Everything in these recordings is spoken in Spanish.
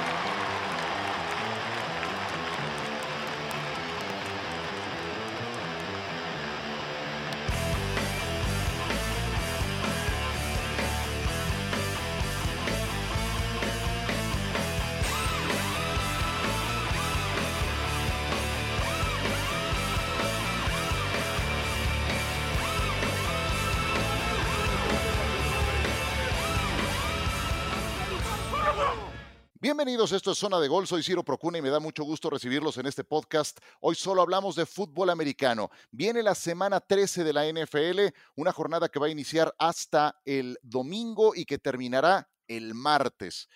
Bye. Bienvenidos, esto es Zona de Gol, soy Ciro Procuna y me da mucho gusto recibirlos en este podcast. Hoy solo hablamos de fútbol americano. Viene la semana 13 de la NFL, una jornada que va a iniciar hasta el domingo y que terminará el martes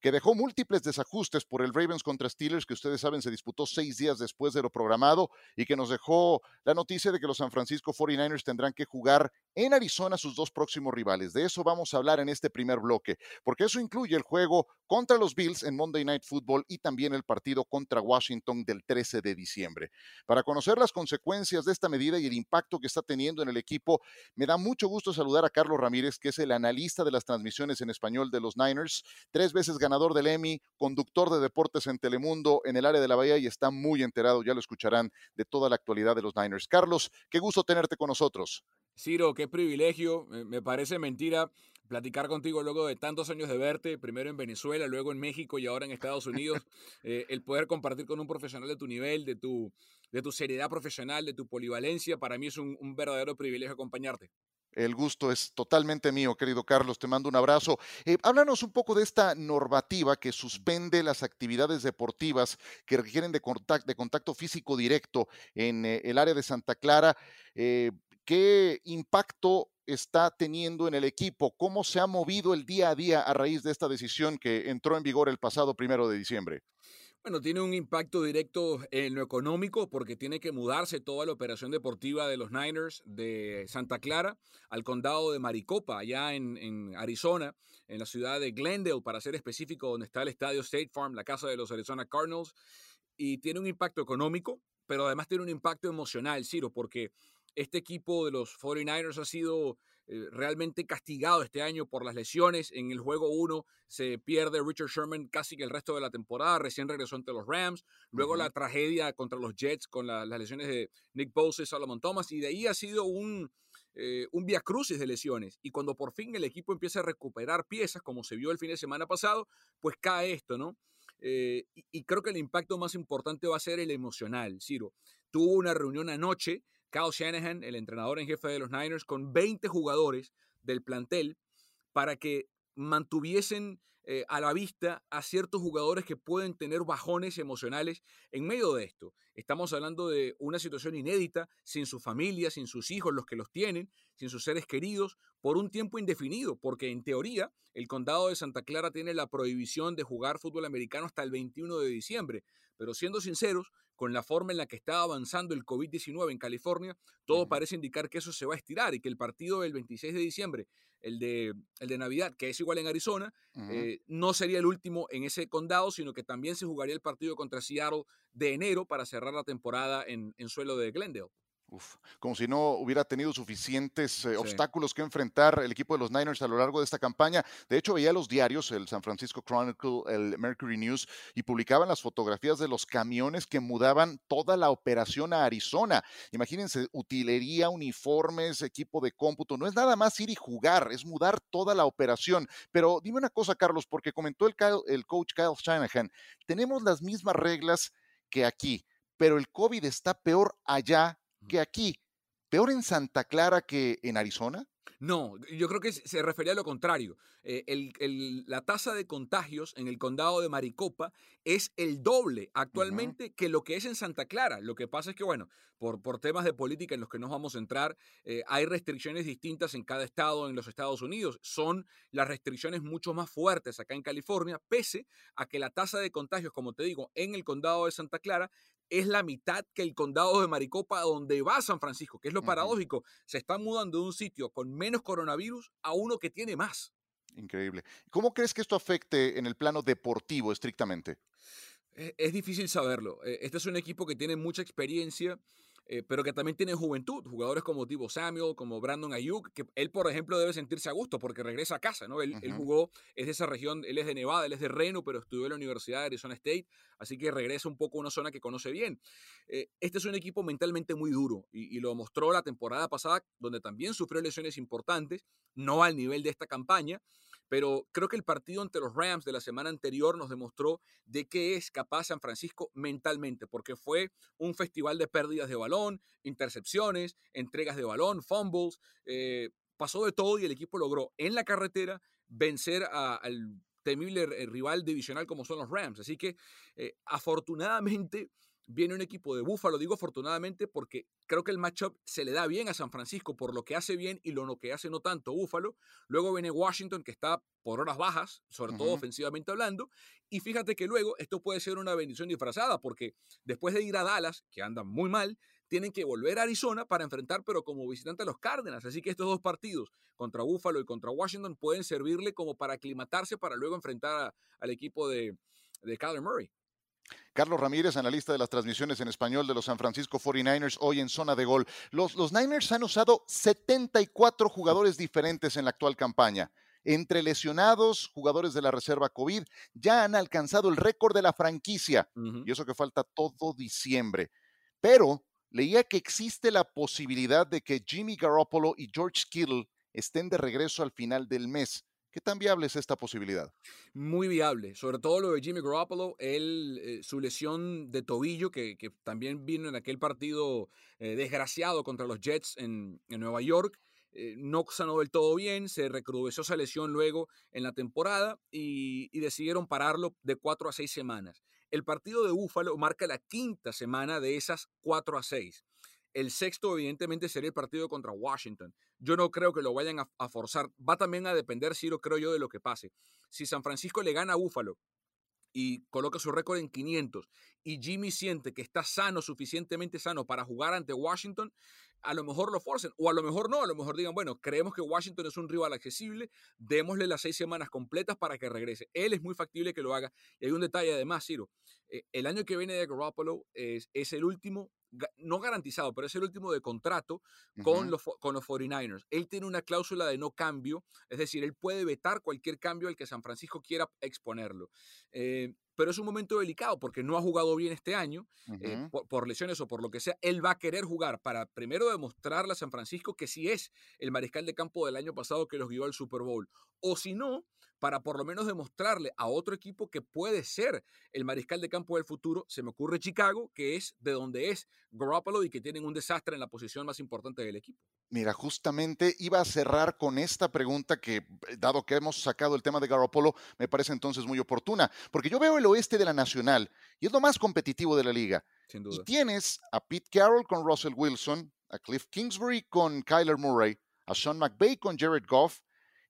que dejó múltiples desajustes por el Ravens contra Steelers, que ustedes saben se disputó seis días después de lo programado, y que nos dejó la noticia de que los San Francisco 49ers tendrán que jugar en Arizona sus dos próximos rivales. De eso vamos a hablar en este primer bloque, porque eso incluye el juego contra los Bills en Monday Night Football y también el partido contra Washington del 13 de diciembre. Para conocer las consecuencias de esta medida y el impacto que está teniendo en el equipo, me da mucho gusto saludar a Carlos Ramírez, que es el analista de las transmisiones en español de los Niners, tres veces ganador del Emmy, conductor de deportes en Telemundo en el área de la Bahía y está muy enterado, ya lo escucharán, de toda la actualidad de los Niners. Carlos, qué gusto tenerte con nosotros. Ciro, qué privilegio, me parece mentira platicar contigo luego de tantos años de verte, primero en Venezuela, luego en México y ahora en Estados Unidos, eh, el poder compartir con un profesional de tu nivel, de tu, de tu seriedad profesional, de tu polivalencia, para mí es un verdadero privilegio acompañarte. El gusto es totalmente mío, querido Carlos. Te mando un abrazo. Eh, háblanos un poco de esta normativa que suspende las actividades deportivas que requieren de contacto, de contacto físico directo en eh, el área de Santa Clara. Eh, ¿Qué impacto está teniendo en el equipo? ¿Cómo se ha movido el día a día a raíz de esta decisión que entró en vigor el pasado primero de diciembre? Bueno, tiene un impacto directo en lo económico porque tiene que mudarse toda la operación deportiva de los Niners de Santa Clara al condado de Maricopa, allá en, Arizona, en la ciudad de Glendale, para ser específico, donde está el estadio State Farm, la casa de los Arizona Cardinals. Y tiene un impacto económico, pero además tiene un impacto emocional, Ciro, porque este equipo de los 49ers ha sido eh, realmente castigado este año por las lesiones. En el juego 1 se pierde Richard Sherman casi que el resto de la temporada, recién regresó ante los Rams. Luego la tragedia contra los Jets con las lesiones de Nick Bosa y Solomon Thomas. Y de ahí ha sido un, eh, un via crucis de lesiones. Y cuando por fin el equipo empieza a recuperar piezas, como se vio el fin de semana pasado, pues cae esto, ¿no? Eh, y, y, creo que el impacto más importante va a ser el emocional, Ciro. Tuvo una reunión anoche Kyle Shanahan, el entrenador en jefe de los Niners, con 20 jugadores del plantel para que mantuviesen eh, a la vista a ciertos jugadores que pueden tener bajones emocionales en medio de esto. Estamos hablando de una situación inédita, sin su familia, sin sus hijos, los que los tienen, sin sus seres queridos, por un tiempo indefinido, porque en teoría el condado de Santa Clara tiene la prohibición de jugar fútbol americano hasta el 21 de diciembre. Pero siendo sinceros, con la forma en la que está avanzando el COVID-19 en California, todo parece indicar que eso se va a estirar y que el partido del 26 de diciembre, el de, el de Navidad, que es igual en Arizona, eh, no sería el último en ese condado, sino que también se jugaría el partido contra Seattle de enero para cerrar la temporada en, en suelo de Glendale. Uf, como si no hubiera tenido suficientes eh, obstáculos que enfrentar el equipo de los Niners a lo largo de esta campaña. De hecho, veía los diarios, el San Francisco Chronicle, el Mercury News, y publicaban las fotografías de los camiones que mudaban toda la operación a Arizona. Imagínense, utilería, uniformes, equipo de cómputo. No es nada más ir y jugar, es mudar toda la operación. Pero dime una cosa, Carlos, porque comentó el, el coach Kyle Shanahan, tenemos las mismas reglas que aquí, pero el COVID está peor allá que aquí. ¿Peor en Santa Clara que en Arizona? No, yo creo que se refería a lo contrario. Eh, la tasa de contagios en el condado de Maricopa es el doble actualmente que lo que es en Santa Clara. Lo que pasa es que, bueno, por, por temas de política en los que nos vamos a entrar, eh, hay restricciones distintas en cada estado en los Estados Unidos. Son las restricciones mucho más fuertes acá en California, pese a que la tasa de contagios, como te digo, en el condado de Santa Clara es la mitad que el condado de Maricopa, donde va San Francisco, que es lo paradójico. Se está mudando de un sitio con menos coronavirus a uno que tiene más. Increíble. ¿Cómo crees que esto afecte en el plano deportivo estrictamente? E, es difícil saberlo. E, este es un equipo que tiene mucha experiencia eh, pero que también tiene juventud, jugadores como Divo Samuel, como Brandon Ayuk, que él, por ejemplo, debe sentirse a gusto porque regresa a casa, ¿no? Él, él, jugó, es de esa región, él es de Nevada, él es de Reno, pero estudió en la Universidad de Arizona State, así que regresa un poco a una zona que conoce bien. Eh, este es un equipo mentalmente muy duro y, y, lo mostró la temporada pasada, donde también sufrió lesiones importantes, no al nivel de esta campaña, pero creo que el partido ante los Rams de la semana anterior nos demostró de qué es capaz San Francisco mentalmente, porque fue un festival de pérdidas de balón, intercepciones, entregas de balón, fumbles, eh, pasó de todo y el equipo logró en la carretera vencer al temible rival divisional como son los Rams. Así que eh, afortunadamente viene un equipo de Búfalo, digo afortunadamente porque creo que el matchup se le da bien a San Francisco por lo que hace bien y lo que hace no tanto Búfalo. Luego viene Washington que está por horas bajas, sobre todo ofensivamente hablando. Y fíjate que luego esto puede ser una bendición disfrazada porque después de ir a Dallas, que andan muy mal, tienen que volver a Arizona para enfrentar, pero como visitante a los Cardinals. Así que estos dos partidos, contra Búfalo y contra Washington, pueden servirle como para aclimatarse para luego enfrentar al equipo de, de Kyler Murray. Carlos Ramírez, analista de las transmisiones en español de los San Francisco 49ers, hoy en zona de gol. Los, los Niners han usado 74 jugadores diferentes en la actual campaña. Entre lesionados, jugadores de la reserva COVID, ya han alcanzado el récord de la franquicia. Uh -huh. Y eso que falta todo diciembre. Pero leía que existe la posibilidad de que Jimmy Garoppolo y George Kittle estén de regreso al final del mes. ¿Qué tan viable es esta posibilidad? Muy viable, sobre todo lo de Jimmy Garoppolo, él, eh, su lesión de tobillo, que, también vino en aquel partido eh, desgraciado contra los Jets en, en Nueva York, eh, no sanó del todo bien, se recrudeció esa lesión luego en la temporada y, y decidieron pararlo de cuatro a seis semanas. El partido de Búfalo marca la quinta semana de esas cuatro a seis. El sexto, evidentemente, sería el partido contra Washington. Yo no creo que lo vayan a, forzar. Va también a depender, si lo creo yo, de lo que pase. Si San Francisco le gana a Búfalo y coloca su récord en 500 y Jimmy siente que está sano, suficientemente sano para jugar ante Washington, a lo mejor lo forcen, o a lo mejor no, a lo mejor digan, bueno, creemos que Washington es un rival accesible, démosle las seis semanas completas para que regrese. Él es muy factible que lo haga. Y hay un detalle además, Ciro, eh, el año que viene de Garoppolo es el último no garantizado, pero es el último de contrato uh -huh. con, los, con los 49ers. Él tiene una cláusula de no cambio, es decir, él puede vetar cualquier cambio al que San Francisco quiera exponerlo. Eh, pero es un momento delicado porque no ha jugado bien este año, uh -huh. eh, por, por, lesiones o por lo que sea. Él va a querer jugar para primero demostrarle a San Francisco que sí es el mariscal de campo del año pasado que los guió al Super Bowl. O si no, para por lo menos demostrarle a otro equipo que puede ser el mariscal de campo del futuro. Se me ocurre Chicago, que es de donde es Garoppolo y que tienen un desastre en la posición más importante del equipo. Mira, justamente iba a cerrar con esta pregunta que, dado que hemos sacado el tema de Garoppolo, me parece entonces muy oportuna, porque yo veo el oeste de la Nacional y es lo más competitivo de la liga. Sin duda. Y tienes a Pete Carroll con Russell Wilson, a Cliff Kingsbury con Kyler Murray, a Sean McVay con Jared Goff,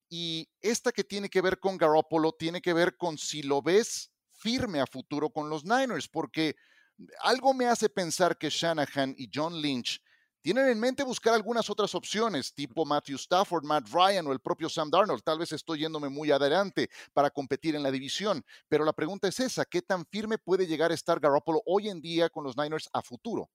y esta que tiene que ver con Garoppolo tiene que ver con si lo ves firme a futuro con los Niners, porque algo me hace pensar que Shanahan y John Lynch tienen en mente buscar algunas otras opciones, tipo Matthew Stafford, Matt Ryan o el propio Sam Darnold. Tal vez estoy yéndome muy adelante para competir en la división, pero la pregunta es esa, ¿qué tan firme puede llegar a estar Garoppolo hoy en día con los Niners a futuro?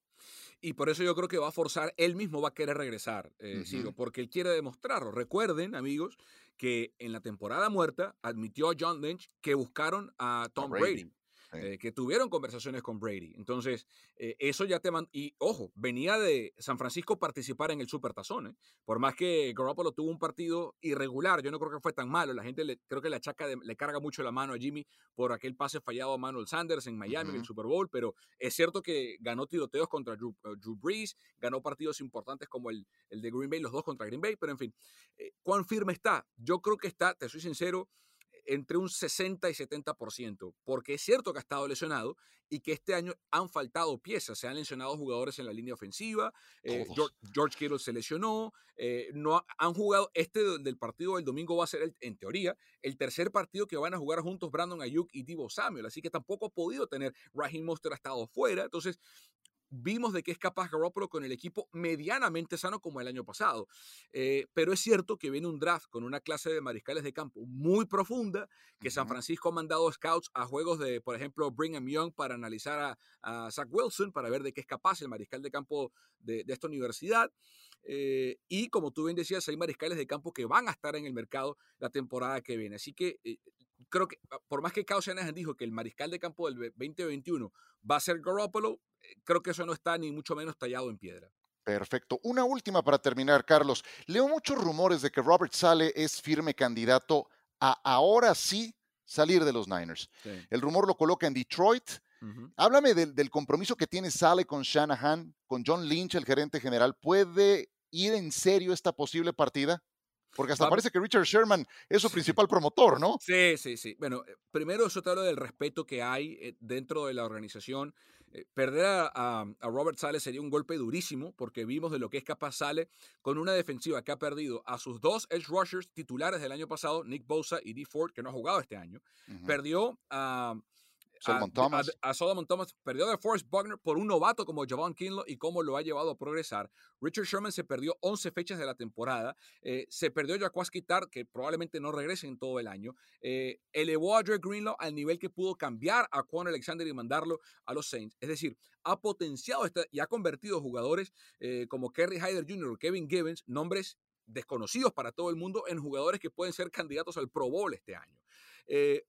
Y por eso yo creo que va a forzar, él mismo va a querer regresar, eh, uh -huh. Ciro, porque él quiere demostrarlo. Recuerden, amigos, que en la temporada muerta admitió a John Lynch que buscaron a Tom a Brady. Brady. Eh, que tuvieron conversaciones con Brady. Entonces, eh, eso ya te Y ojo, venía de San Francisco participar en el Supertazón. ¿eh? Por más que Garoppolo tuvo un partido irregular, yo no creo que fue tan malo. La gente le, creo que le achaca, de, le carga mucho la mano a Jimmy por aquel pase fallado a Manuel Sanders en Miami uh -huh. en el Super Bowl. Pero es cierto que ganó tiroteos contra Drew, uh, Drew Brees, ganó partidos importantes como el, el, de Green Bay, los dos contra Green Bay. Pero en fin, eh, ¿cuán firme está? Yo creo que está, te soy sincero entre un 60 y 70%, porque es cierto que ha estado lesionado y que este año han faltado piezas, se han lesionado jugadores en la línea ofensiva, eh, George, George, Kittle se lesionó, eh, no han jugado, este del partido del domingo va a ser, el, en teoría, el tercer partido que van a jugar juntos Brandon Ayuk y Divo Samuel, así que tampoco ha podido tener, Raheem Monster ha estado fuera, entonces vimos de qué es capaz Garoppolo con el equipo medianamente sano como el año pasado. Eh, pero es cierto que viene un draft con una clase de mariscales de campo muy profunda, que San Francisco ha mandado scouts a juegos de, por ejemplo, Brigham Young para analizar a, Zach Wilson, para ver de qué es capaz el mariscal de campo de, esta universidad. Eh, y como tú bien decías, hay mariscales de campo que van a estar en el mercado la temporada que viene. Así que eh, creo que, ah, por más que Kyle Shanahan dijo que el mariscal de campo del 2021 va a ser Garoppolo, eh, creo que eso no está ni mucho menos tallado en piedra. Perfecto. Una última para terminar, Carlos. Leo muchos rumores de que Robert Sale es firme candidato a ahora sí salir de los Niners. El rumor lo coloca en Detroit. Háblame del, del, compromiso que tiene Sale con Shanahan, con John Lynch, el gerente general. ¿Puede ir en serio esta posible partida? Porque hasta parece que Richard Sherman es su principal promotor, ¿no? Sí, sí, sí. Bueno, eh, primero eso te habla del respeto que hay eh, dentro de la organización. Eh, perder a, Robert Sale sería un golpe durísimo porque vimos de lo que es capaz Sale con una defensiva que ha perdido a sus dos edge rushers titulares del año pasado, Nick Bosa y Dee Ford, que no ha jugado este año. Perdió a Solomon Thomas. A, Solomon Thomas perdió de Forrest Buckner por un novato como Javon Kinlo y cómo lo ha llevado a progresar. Richard Sherman se perdió 11 fechas de la temporada. Eh, se perdió Jaquaski Tar, que probablemente no regrese en todo el año. Eh, elevó a Dre Greenlaw al nivel que pudo cambiar a Juan Alexander y mandarlo a los Saints. Es decir, ha potenciado y ha convertido jugadores eh, como Kerry Hyder Jr. o Kevin Gibbons, nombres desconocidos para todo el mundo, en jugadores que pueden ser candidatos al Pro Bowl este año.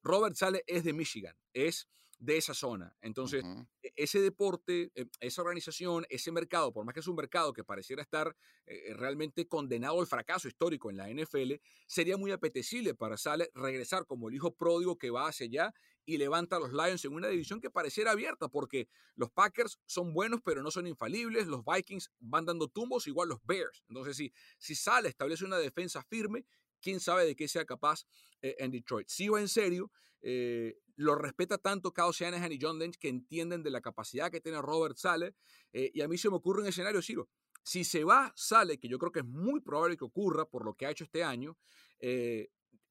Robert Sale es de Michigan, es de esa zona. Entonces, e, ese deporte, eh, esa organización, ese mercado, por más que es un mercado que pareciera estar eh, realmente condenado al fracaso histórico en la NFL, sería muy apetecible para Sale regresar como el hijo pródigo que va hacia allá y levanta a los Lions en una división que pareciera abierta, porque los Packers son buenos, pero no son infalibles, los Vikings van dando tumbos, igual los Bears. Entonces, si, si Sale establece una defensa firme, quién sabe de qué sea capaz eh, en Detroit. Si va en serio, eh, lo respeta tanto Kyle Shanahan y John Lynch que entienden de la capacidad que tiene Robert Sale. Eh, y a mí se me ocurre un escenario, Ciro. Si se va Sale, que yo creo que es muy probable que ocurra por lo que ha hecho este año,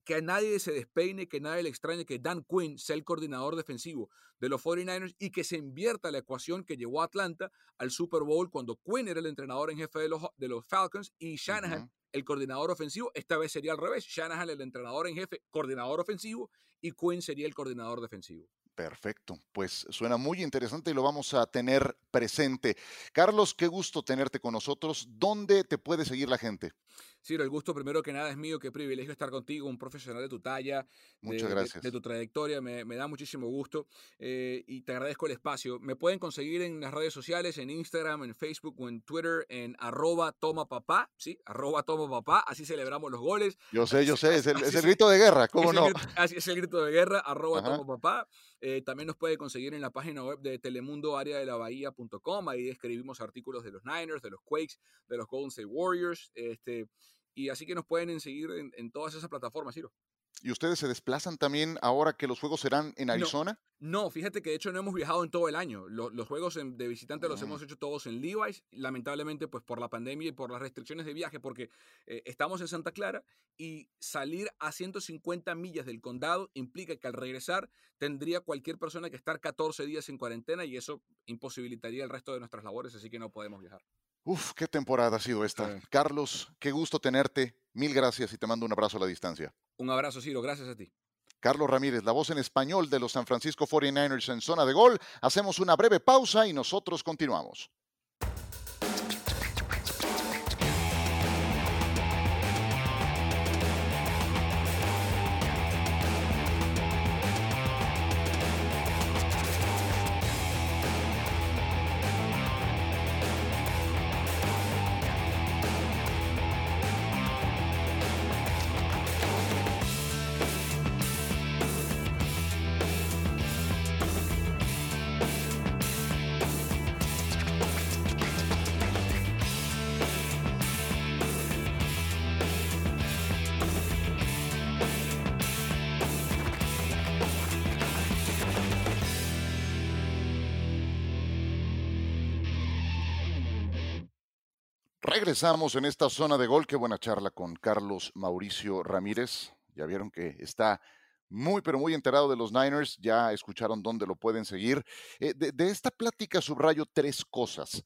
que a nadie se despeine, que nadie le extrañe que Dan Quinn sea el coordinador defensivo de los 49ers y que se invierta la ecuación que llevó a Atlanta al Super Bowl cuando Quinn era el entrenador en jefe de los, de los Falcons y Shanahan el coordinador ofensivo. Esta vez sería al revés. Shanahan el entrenador en jefe, coordinador ofensivo y Quinn sería el coordinador defensivo. Perfecto, pues suena muy interesante y lo vamos a tener presente. Carlos, qué gusto tenerte con nosotros. ¿Dónde te puede seguir la gente? Sí, el gusto primero que nada es mío, qué privilegio estar contigo, un profesional de tu talla, Muchas de, gracias. De, tu trayectoria, me, da muchísimo gusto eh, y te agradezco el espacio. Me pueden conseguir en las redes sociales, en Instagram, en Facebook o en Twitter, en arroba toma papá, ¿sí? Arroba toma papá, así celebramos los goles. Yo sé, yo sé, es el, grito de guerra, ¿cómo no? así es el grito de guerra, arroba toma papá. Eh, también nos puede conseguir en la página web de Telemundo Área de la Bahía.com. Ahí escribimos artículos de los Niners, de los Quakes, de los Golden State Warriors. Este, y así que nos pueden seguir en, en todas esas plataformas, Ciro. ¿Y ustedes se desplazan también ahora que los juegos serán en Arizona? No, fíjate que de hecho no hemos viajado en todo el año. Los, juegos de visitante los hemos mm. hecho todos en Levi's, lamentablemente pues por la pandemia y por las restricciones de viaje, porque eh, estamos en Santa Clara y salir a 150 millas del condado implica que al regresar tendría cualquier persona que estar 14 días en cuarentena y eso imposibilitaría el resto de nuestras labores, así que no podemos viajar. Uf, qué temporada ha sido esta. Carlos, qué gusto tenerte. Mil gracias y te mando un abrazo a la distancia. Un abrazo, Ciro. Gracias a ti. Carlos Ramírez, la voz en español de los San Francisco 49ers en zona de gol. Hacemos una breve pausa y nosotros continuamos. Regresamos en esta zona de gol. Qué buena charla con Carlos Mauricio Ramírez. Ya vieron que está Muy, pero muy enterado de los Niners. Ya escucharon dónde lo pueden seguir. Eh, de, esta plática subrayo tres cosas.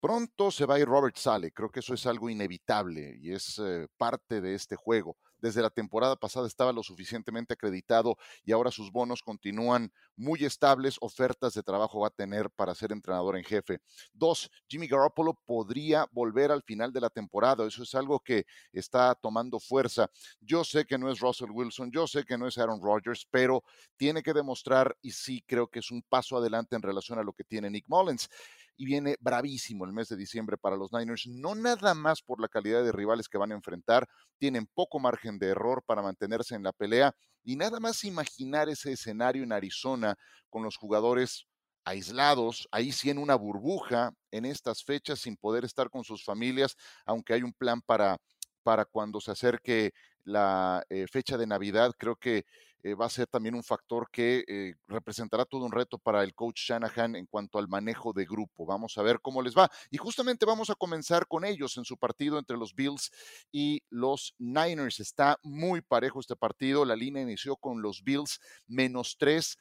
Pronto se va a ir Robert Sale. Creo que eso es algo inevitable y es eh, parte de este juego desde la temporada pasada estaba lo suficientemente acreditado y ahora sus bonos continúan muy estables. Ofertas de trabajo va a tener para ser entrenador en jefe. Dos, Jimmy Garoppolo podría volver al final de la temporada. Eso es algo que está tomando fuerza. Yo sé que no es Russell Wilson, yo sé que no es Aaron Rodgers, pero tiene que demostrar y sí creo que es un paso adelante en relación a lo que tiene Nick Mullins y viene bravísimo el mes de diciembre para los Niners, no nada más por la calidad de rivales que van a enfrentar, tienen poco margen de error para mantenerse en la pelea y nada más imaginar ese escenario en Arizona con los jugadores aislados, ahí sí en una burbuja en estas fechas sin poder estar con sus familias, aunque hay un plan para, para cuando se acerque la eh, fecha de Navidad, creo que eh, va a ser también un factor que eh, representará todo un reto para el coach Shanahan en cuanto al manejo de grupo. Vamos a ver cómo les va. Y justamente vamos a comenzar con ellos en su partido entre los Bills y los Niners. Está muy parejo este partido. La línea inició con los Bills menos tres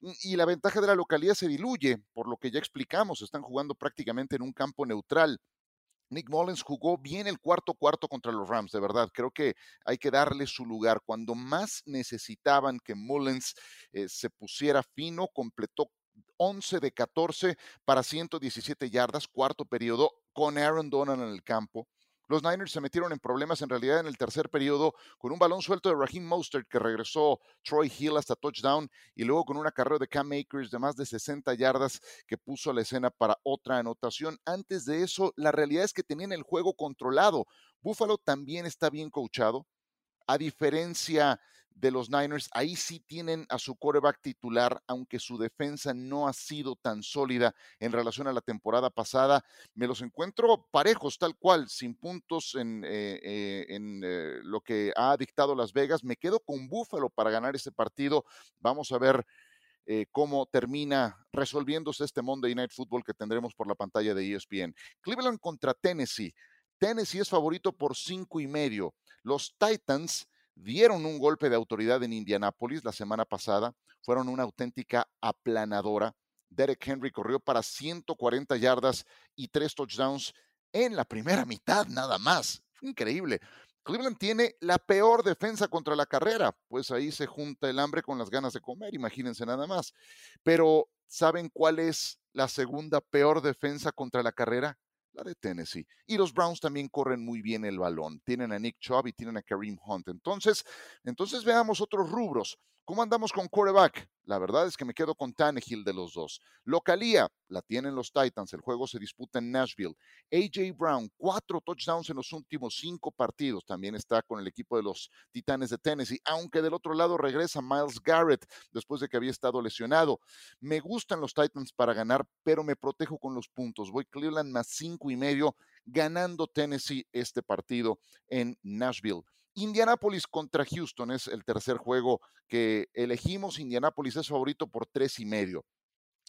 y la ventaja de la localidad se diluye, por lo que ya explicamos, están jugando prácticamente en un campo neutral. Nick Mullins jugó bien el cuarto cuarto contra los Rams, de verdad. Creo que hay que darle su lugar. Cuando más necesitaban que Mullins eh, se pusiera fino, completó 11 de 14 para 117 yardas, cuarto periodo, con Aaron Donald en el campo. Los Niners se metieron en problemas en realidad en el tercer periodo con un balón suelto de Raheem Mostert que regresó Troy Hill hasta touchdown y luego con una carrera de Cam Akers de más de 60 yardas que puso a la escena para otra anotación. Antes de eso, la realidad es que tenían el juego controlado. Buffalo también está bien coachado. A diferencia de los Niners, ahí sí tienen a su quarterback titular, aunque su defensa no ha sido tan sólida en relación a la temporada pasada. Me los encuentro parejos, tal cual, sin puntos en, eh, eh, en eh, lo que ha dictado Las Vegas. Me quedo con Buffalo para ganar este partido. Vamos a ver. cómo termina resolviéndose este Monday Night Football que tendremos por la pantalla de ESPN. Cleveland contra Tennessee. Tennessee es favorito por cinco y medio. Los Titans dieron un golpe de autoridad en Indianápolis la semana pasada, fueron una auténtica aplanadora. Derek Henry corrió para 140 yardas y tres touchdowns en la primera mitad nada más. Increíble. Cleveland tiene la peor defensa contra la carrera, pues ahí se junta el hambre con las ganas de comer, imagínense nada más. Pero, ¿saben cuál es la segunda peor defensa contra la carrera? La de Tennessee. Y los Browns también corren muy bien el balón. Tienen a Nick Chubb y tienen a Kareem Hunt. Entonces, entonces veamos otros rubros. ¿Cómo andamos con quarterback? La verdad es que me quedo con Tannehill de los dos. Localía, la tienen los Titans. El juego se disputa en Nashville. AJ Brown, cuatro touchdowns en los últimos cinco partidos. También está con el equipo de los Titanes de Tennessee. Aunque del otro lado regresa Miles Garrett después de que había estado lesionado. Me gustan los Titans para ganar, pero me protejo con los puntos. Voy Cleveland más cinco y medio, ganando Tennessee este partido en Nashville. Indianapolis contra Houston es el tercer juego que elegimos. Indianapolis es favorito por tres y medio.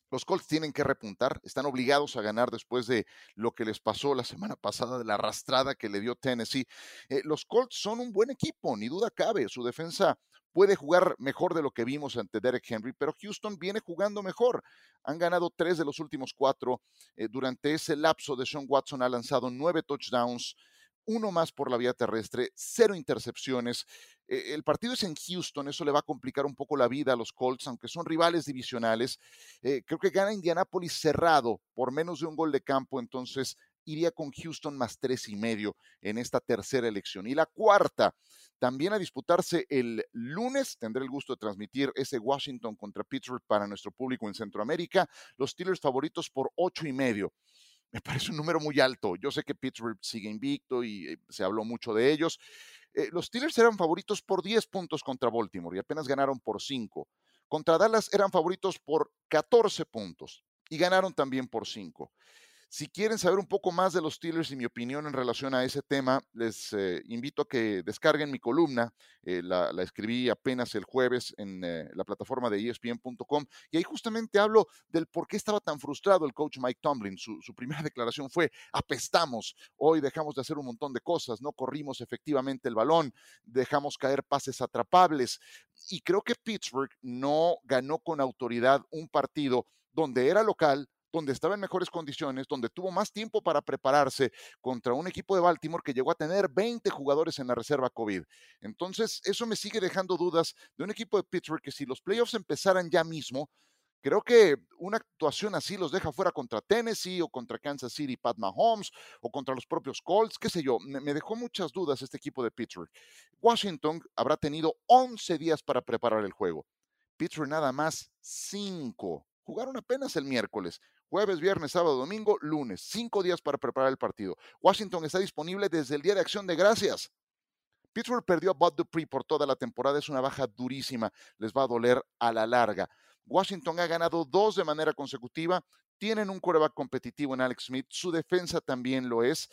Los Colts tienen que repuntar, están obligados a ganar después de lo que les pasó la semana pasada, de la arrastrada que le dio Tennessee. Eh, los Colts son un buen equipo, ni duda cabe. Su defensa puede jugar mejor de lo que vimos ante Derek Henry, pero Houston viene jugando mejor. Han ganado tres de los últimos cuatro. Eh, durante ese lapso de Sean Watson ha lanzado nueve touchdowns, uno más por la vía terrestre, cero intercepciones. E, el partido es en Houston, eso le va a complicar un poco la vida a los Colts, aunque son rivales divisionales. Eh, creo que gana Indianapolis cerrado por menos de un gol de campo, entonces iría con Houston más tres y medio en esta tercera elección. Y la cuarta, también a disputarse el lunes, tendré el gusto de transmitir ese Washington contra Pittsburgh para nuestro público en Centroamérica. Los Steelers favoritos por ocho y medio me parece un número muy alto. Yo sé que Pittsburgh sigue invicto y eh, se habló mucho de ellos. Eh, los Steelers eran favoritos por 10 puntos contra Baltimore y apenas ganaron por 5. Contra Dallas eran favoritos por 14 puntos y ganaron también por 5. Si quieren saber un poco más de los Steelers y mi opinión en relación a ese tema, les eh, invito a que descarguen mi columna. Eh, la, escribí apenas el jueves en eh, la plataforma de ESPN.com y ahí justamente hablo del por qué estaba tan frustrado el coach Mike Tomlin. Su, su, primera declaración fue, apestamos, hoy dejamos de hacer un montón de cosas, no corrimos efectivamente el balón, dejamos caer pases atrapables y creo que Pittsburgh no ganó con autoridad un partido donde era local, donde estaba en mejores condiciones, donde tuvo más tiempo para prepararse contra un equipo de Baltimore que llegó a tener 20 jugadores en la reserva COVID. Entonces, eso me sigue dejando dudas de un equipo de Pittsburgh que si los playoffs empezaran ya mismo, Creo que una actuación así los deja fuera contra Tennessee o contra Kansas City, Pat Mahomes o contra los propios Colts, qué sé yo. Me, dejó muchas dudas este equipo de Pittsburgh. Washington habrá tenido 11 días para preparar el juego. Pittsburgh nada más 5. Jugaron apenas el miércoles. Jueves, viernes, sábado, domingo, lunes. Cinco días para preparar el partido. Washington está disponible desde el Día de Acción de Gracias. Pittsburgh perdió a Bud Dupree por toda la temporada. Es una baja durísima. Les va a doler a la larga. Washington ha ganado dos de manera consecutiva. Tienen un coreback competitivo en Alex Smith. Su defensa también lo es.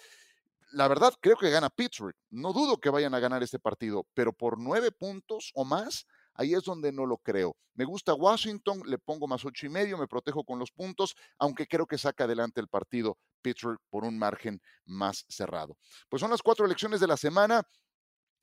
La verdad, creo que gana Pittsburgh. No dudo que vayan a ganar este partido, pero por nueve puntos o más, Ahí es donde no lo creo. Me gusta Washington, le pongo más ocho y medio, me protejo con los puntos, aunque creo que saca adelante el partido Pittsburgh por un margen más cerrado. Pues son las cuatro elecciones de la semana.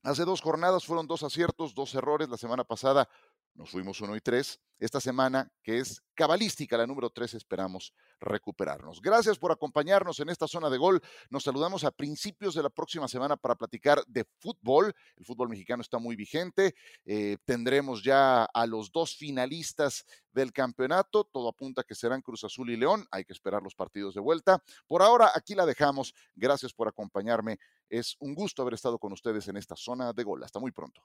Hace dos jornadas fueron dos aciertos, dos errores. La semana pasada nos fuimos uno y tres. Esta semana, que es cabalística, la número tres, esperamos recuperarnos. Gracias por acompañarnos en esta zona de gol. Nos saludamos a principios de la próxima semana para platicar de fútbol. El fútbol mexicano está muy vigente. Eh, tendremos ya a los dos finalistas del campeonato. Todo apunta que serán Cruz Azul y León. Hay que esperar los partidos de vuelta. Por ahora, aquí la dejamos. Gracias por acompañarme. Es un gusto haber estado con ustedes en esta zona de gol. Hasta muy pronto.